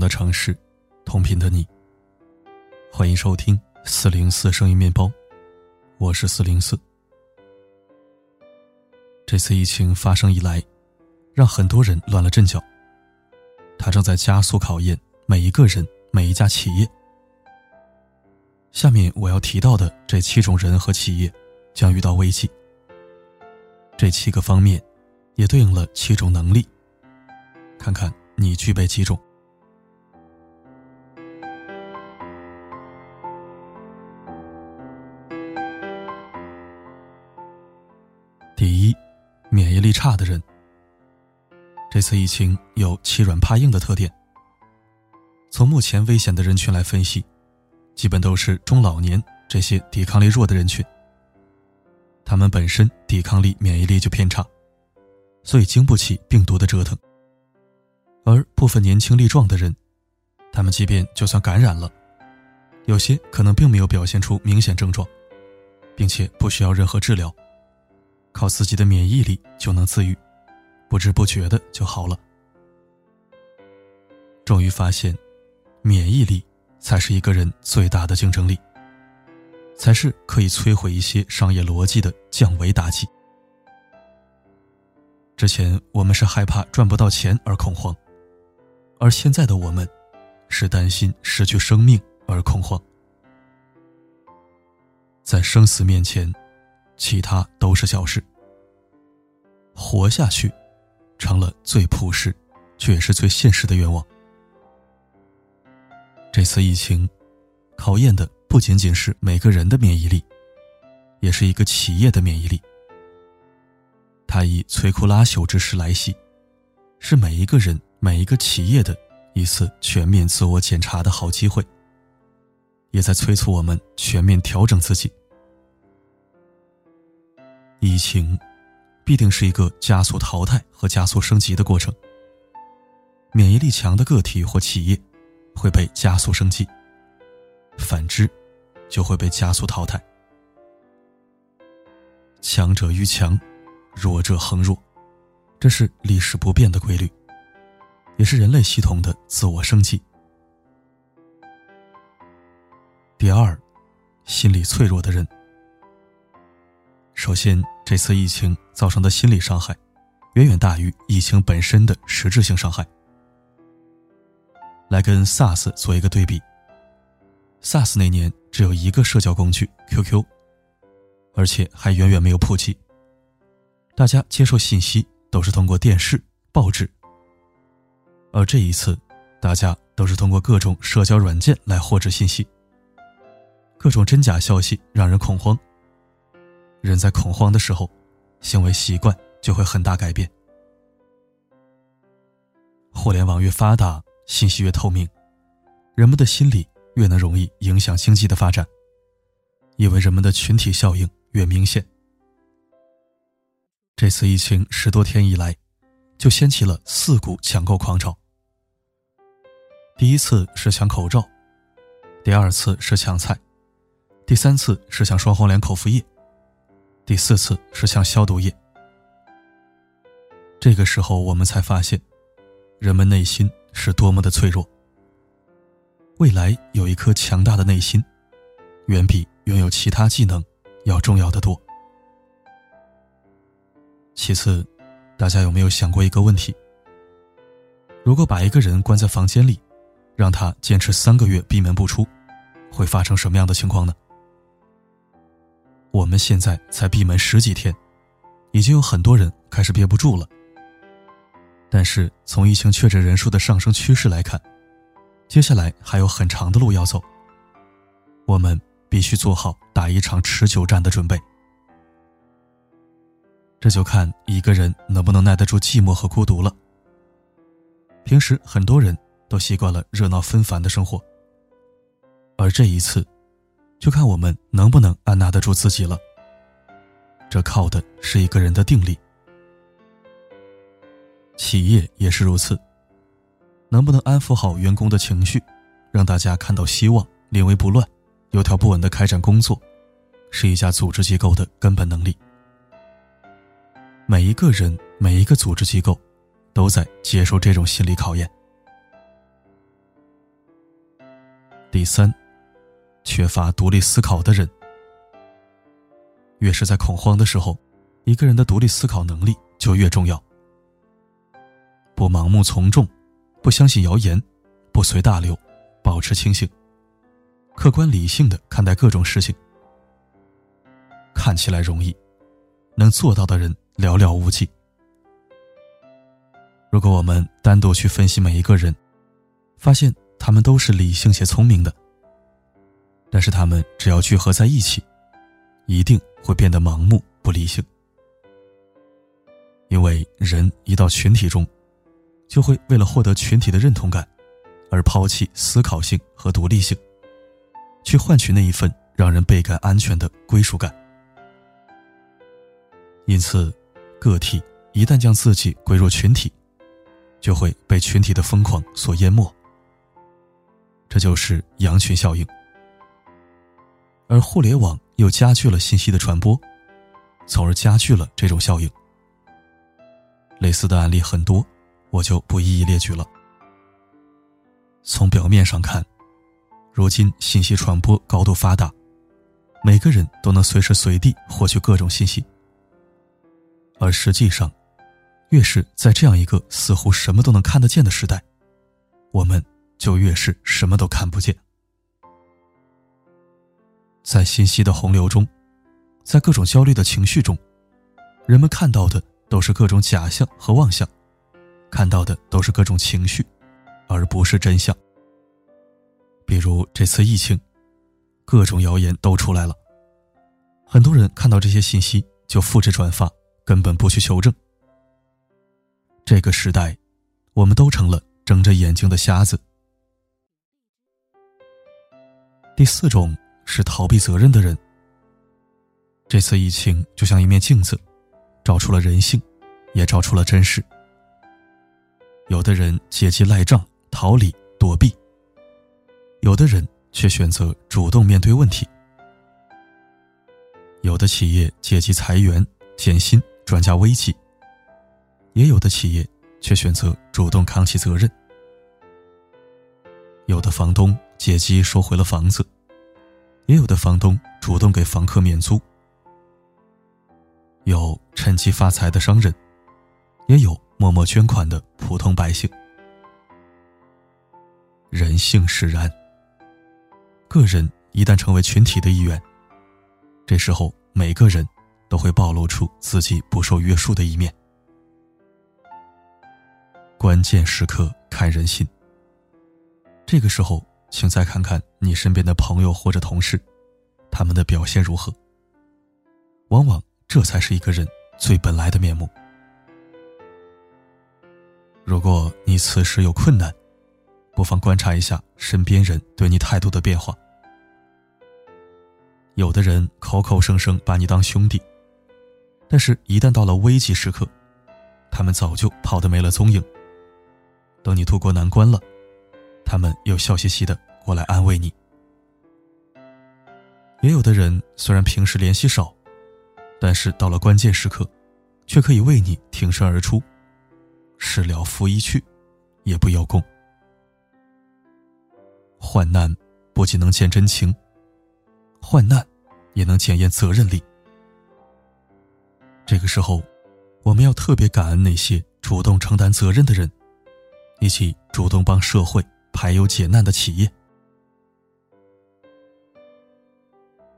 的城市，同频的你。欢迎收听四零四声音面包，我是四零四。这次疫情发生以来，让很多人乱了阵脚。它正在加速考验每一个人、每一家企业。下面我要提到的这七种人和企业，将遇到危机。这七个方面，也对应了七种能力。看看你具备几种。免疫力差的人。这次疫情有欺软怕硬的特点。从目前危险的人群来分析，基本都是中老年这些抵抗力弱的人群。他们本身抵抗力、免疫力就偏差，所以经不起病毒的折腾。而部分年轻力壮的人，他们即便就算感染了，有些可能并没有表现出明显症状，并且不需要任何治疗，靠自己的免疫力就能自愈，不知不觉的就好了。终于发现，免疫力才是一个人最大的竞争力，才是可以摧毁一些商业逻辑的降维打击。之前我们是害怕赚不到钱而恐慌。而现在的我们，是担心失去生命而恐慌。在生死面前，其他都是小事。活下去，成了最朴实，却也是最现实的愿望。这次疫情，考验的不仅仅是每个人的免疫力，也是一个企业的免疫力。它以摧枯拉朽之势来袭，是每一个人。每一个企业的一次全面自我检查的好机会，也在催促我们全面调整自己。疫情必定是一个加速淘汰和加速升级的过程。免疫力强的个体或企业会被加速升级，反之就会被加速淘汰。强者愈强，弱者恒弱，这是历史不变的规律。也是人类系统的自我升级。第二，心理脆弱的人。首先，这次疫情造成的心理伤害，远远大于疫情本身的实质性伤害。来跟 SARS 做一个对比。SARS 那年只有一个社交工具 QQ，而且还远远没有普及，大家接受信息都是通过电视、报纸。而这一次，大家都是通过各种社交软件来获知信息。各种真假消息让人恐慌。人在恐慌的时候，行为习惯就会很大改变。互联网越发达，信息越透明，人们的心理越能容易影响经济的发展，因为人们的群体效应越明显。这次疫情十多天以来，就掀起了四股抢购狂潮。第一次是抢口罩，第二次是抢菜，第三次是抢双黄连口服液，第四次是像消毒液。这个时候，我们才发现，人们内心是多么的脆弱。未来有一颗强大的内心，远比拥有其他技能要重要的多。其次，大家有没有想过一个问题？如果把一个人关在房间里，让他坚持三个月闭门不出，会发生什么样的情况呢？我们现在才闭门十几天，已经有很多人开始憋不住了。但是从疫情确诊人数的上升趋势来看，接下来还有很长的路要走。我们必须做好打一场持久战的准备。这就看一个人能不能耐得住寂寞和孤独了。平时很多人。都习惯了热闹纷繁的生活，而这一次，就看我们能不能按捺得住自己了。这靠的是一个人的定力。企业也是如此，能不能安抚好员工的情绪，让大家看到希望，临危不乱，有条不紊的开展工作，是一家组织机构的根本能力。每一个人，每一个组织机构，都在接受这种心理考验。第三，缺乏独立思考的人。越是在恐慌的时候，一个人的独立思考能力就越重要。不盲目从众，不相信谣言，不随大流，保持清醒，客观理性的看待各种事情。看起来容易，能做到的人寥寥无几。如果我们单独去分析每一个人，发现他们都是理性且聪明的，但是他们只要聚合在一起，一定会变得盲目不理性。因为人一到群体中，就会为了获得群体的认同感，而抛弃思考性和独立性，去换取那一份让人倍感安全的归属感。因此，个体一旦将自己归入群体，就会被群体的疯狂所淹没。这就是羊群效应。而互联网又加剧了信息的传播，从而加剧了这种效应。类似的案例很多。我就不一一列举了。从表面上看，如今信息传播高度发达，每个人都能随时随地获取各种信息。而实际上，越是在这样一个似乎什么都能看得见的时代，我们就越是什么都看不见。在信息的洪流中，在各种焦虑的情绪中，人们看到的都是各种假象和妄想。看到的都是各种情绪，而不是真相。比如这次疫情，各种谣言都出来了，很多人看到这些信息就复制转发，根本不去求证。这个时代，我们都成了睁着眼睛的瞎子。第四种是逃避责任的人。这次疫情就像一面镜子，照出了人性，也照出了真实。有的人借机赖账、逃离、躲避；有的人却选择主动面对问题。有的企业借机裁员、减薪、转嫁危机；也有的企业却选择主动扛起责任。有的房东借机收回了房子，也有的房东主动给房客免租。有趁机发财的商人，也有。默默捐款的普通百姓，人性使然。个人一旦成为群体的一员，这时候每个人都会暴露出自己不受约束的一面。关键时刻看人心。这个时候，请再看看你身边的朋友或者同事，他们的表现如何？往往这才是一个人最本来的面目。如果你此时有困难，不妨观察一下身边人对你态度的变化。有的人口口声声把你当兄弟，但是一旦到了危急时刻，他们早就跑得没了踪影。等你渡过难关了，他们又笑嘻嘻的过来安慰你。也有的人虽然平时联系少，但是到了关键时刻，却可以为你挺身而出。事了拂衣去，也不邀功。患难不仅能见真情，患难也能检验责任力。这个时候，我们要特别感恩那些主动承担责任的人，以及主动帮社会排忧解难的企业。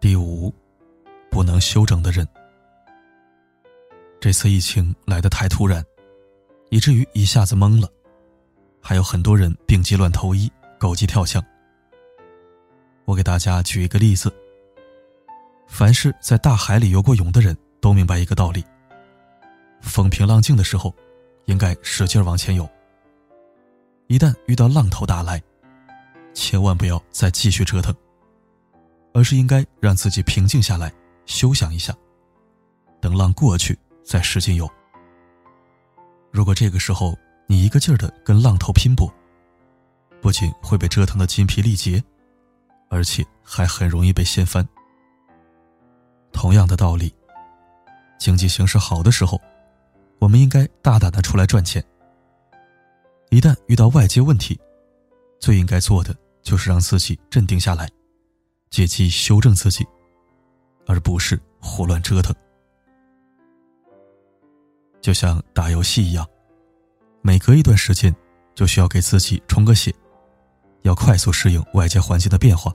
第五，不能休整的人。这次疫情来得太突然。以至于一下子懵了，还有很多人病急乱投医，狗急跳墙。我给大家举一个例子：凡是在大海里游过泳的人都明白一个道理，风平浪静的时候，应该使劲往前游；一旦遇到浪头打来，千万不要再继续折腾，而是应该让自己平静下来，休想一下，等浪过去再使劲游。如果这个时候你一个劲儿的跟浪头拼搏，不仅会被折腾的筋疲力竭，而且还很容易被掀翻。同样的道理，经济形势好的时候，我们应该大胆的出来赚钱。一旦遇到外界问题，最应该做的就是让自己镇定下来，借机修正自己，而不是胡乱折腾。就像打游戏一样，每隔一段时间就需要给自己充个血，要快速适应外界环境的变化，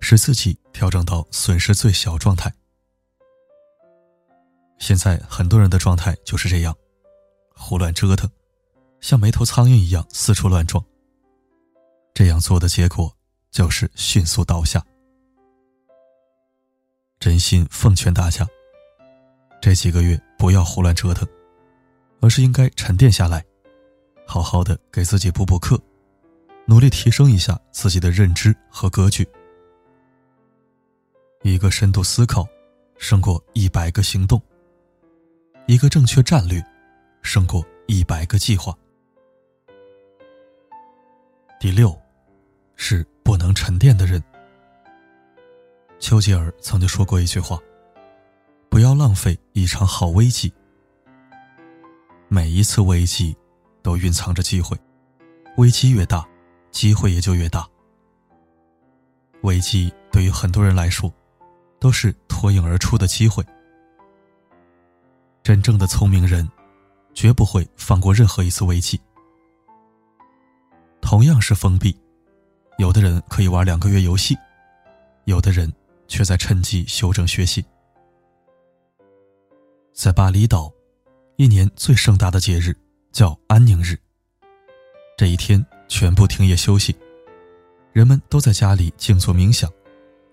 使自己调整到损失最小状态。现在很多人的状态就是这样，胡乱折腾，像没头苍蝇一样四处乱撞。这样做的结果就是迅速倒下。真心奉劝大家，这几个月不要胡乱折腾，而是应该沉淀下来，好好的给自己补补课，努力提升一下自己的认知和格局。一个深度思考，胜过一百个行动；一个正确战略，胜过一百个计划。第六。是不能沉淀的人。丘吉尔曾经说过一句话：“不要浪费一场好危机。每一次危机都蕴藏着机会，危机越大，机会也就越大。危机对于很多人来说，都是脱颖而出的机会。真正的聪明人，绝不会放过任何一次危机。同样是封闭。”有的人可以玩两个月游戏，有的人却在趁机修正学习。在巴厘岛，一年最盛大的节日叫安宁日。这一天全部停业休息，人们都在家里静坐冥想，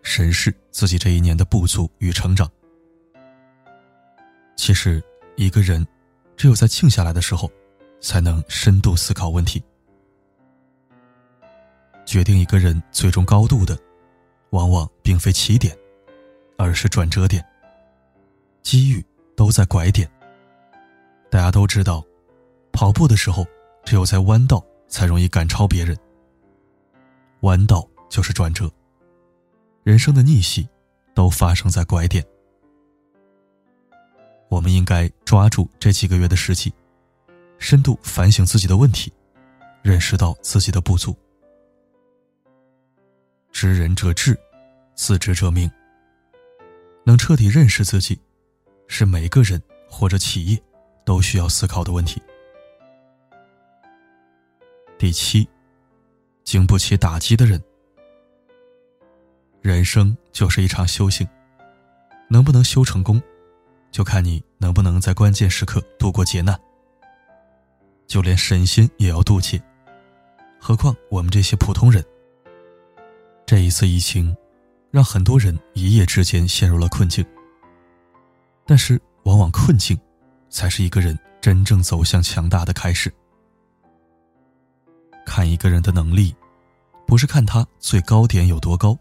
审视自己这一年的不足与成长。其实，一个人只有在静下来的时候，才能深度思考问题。决定一个人最终高度的，往往并非起点，而是转折点。机遇都在拐点。大家都知道，跑步的时候，只有在弯道才容易赶超别人。弯道就是转折。人生的逆袭，都发生在拐点。我们应该抓住这几个月的时机，深度反省自己的问题，认识到自己的不足。知人者智，自知者明。能彻底认识自己，是每个人或者企业都需要思考的问题。第七，经不起打击的人。人生就是一场修行，能不能修成功，就看你能不能在关键时刻度过劫难。就连神仙也要渡劫，何况我们这些普通人？这一次疫情，让很多人一夜之间陷入了困境。但是，往往困境，才是一个人真正走向强大的开始。看一个人的能力，不是看他最高点有多高，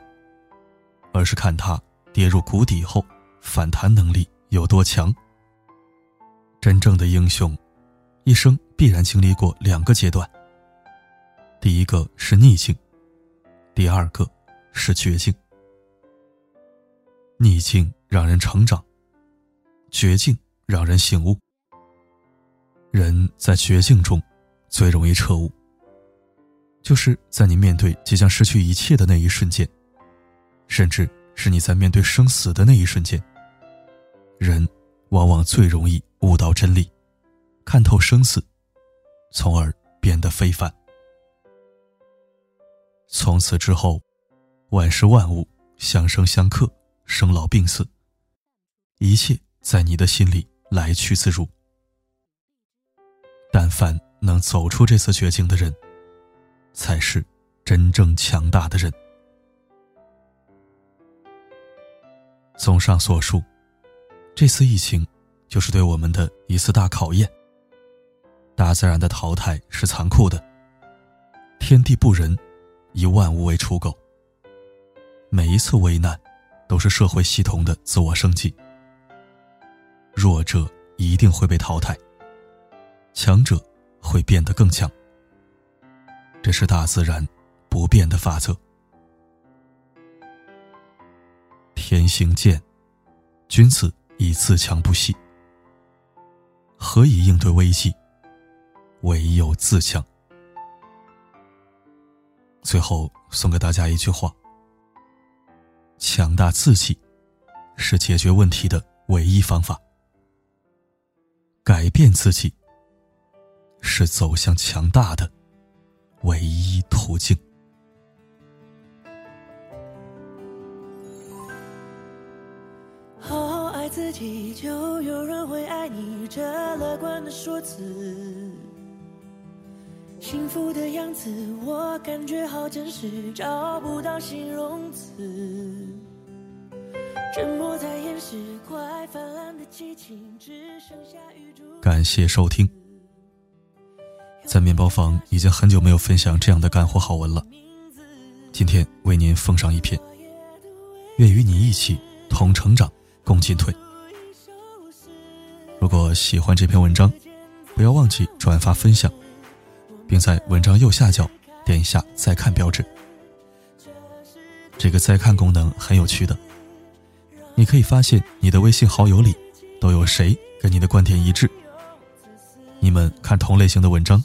而是看他跌入谷底后反弹能力有多强。真正的英雄，一生必然经历过两个阶段。第一个是逆境，第二个。是绝境，逆境让人成长，绝境让人醒悟。人在绝境中最容易彻悟，就是在你面对即将失去一切的那一瞬间，甚至是你在面对生死的那一瞬间，人往往最容易悟到真理，看透生死，从而变得非凡。从此之后。万事万物相生相克，生老病死，一切在你的心里来去自如。但凡能走出这次绝境的人，才是真正强大的人。综上所述，这次疫情就是对我们的一次大考验。大自然的淘汰是残酷的，天地不仁，以万物为刍狗。每一次危难，都是社会系统的自我升级。弱者一定会被淘汰，强者会变得更强。这是大自然不变的法则。天行健，君子以自强不息。何以应对危机？唯有自强。最后送给大家一句话：强大自己，是解决问题的唯一方法；改变自己，是走向强大的唯一途径。好好爱自己，就有人会爱你。这乐观的说辞。幸福的样子，我感觉好真实，找不到形容词。沉默在掩饰快泛滥的激情，只剩下雨珠。感谢收听。在面包房已经很久没有分享这样的干货好文了，今天为您奉上一篇。愿与你一起同成长，共进退。如果喜欢这篇文章，不要忘记转发分享。并在文章右下角点一下再看标志。这个再看功能很有趣的，你可以发现你的微信好友里都有谁跟你的观点一致。你们看同类型的文章，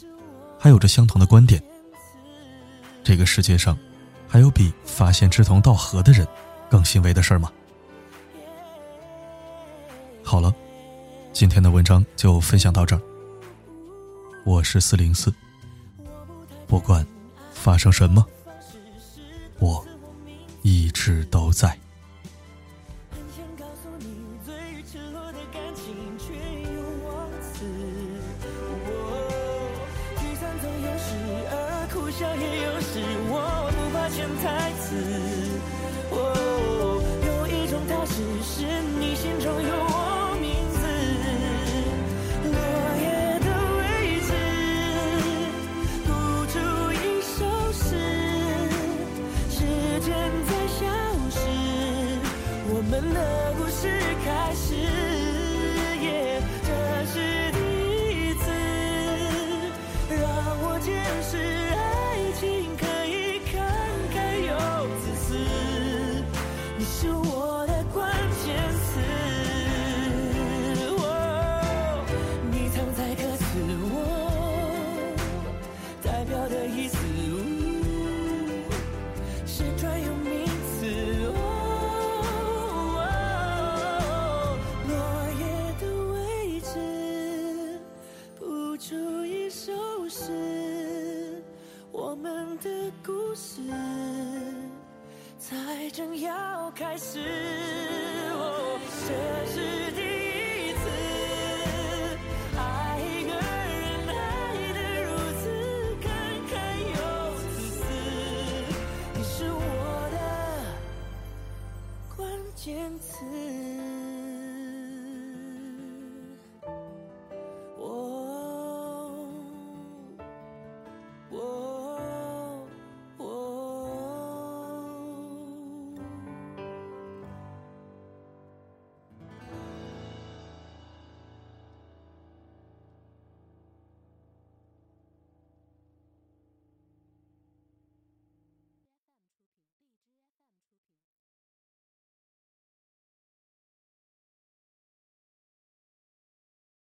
还有着相同的观点。这个世界上，还有比发现志同道合的人更欣慰的事儿吗？好了，今天的文章就分享到这儿。我是四零四。不管发生什么，我一直都在。思。关键词。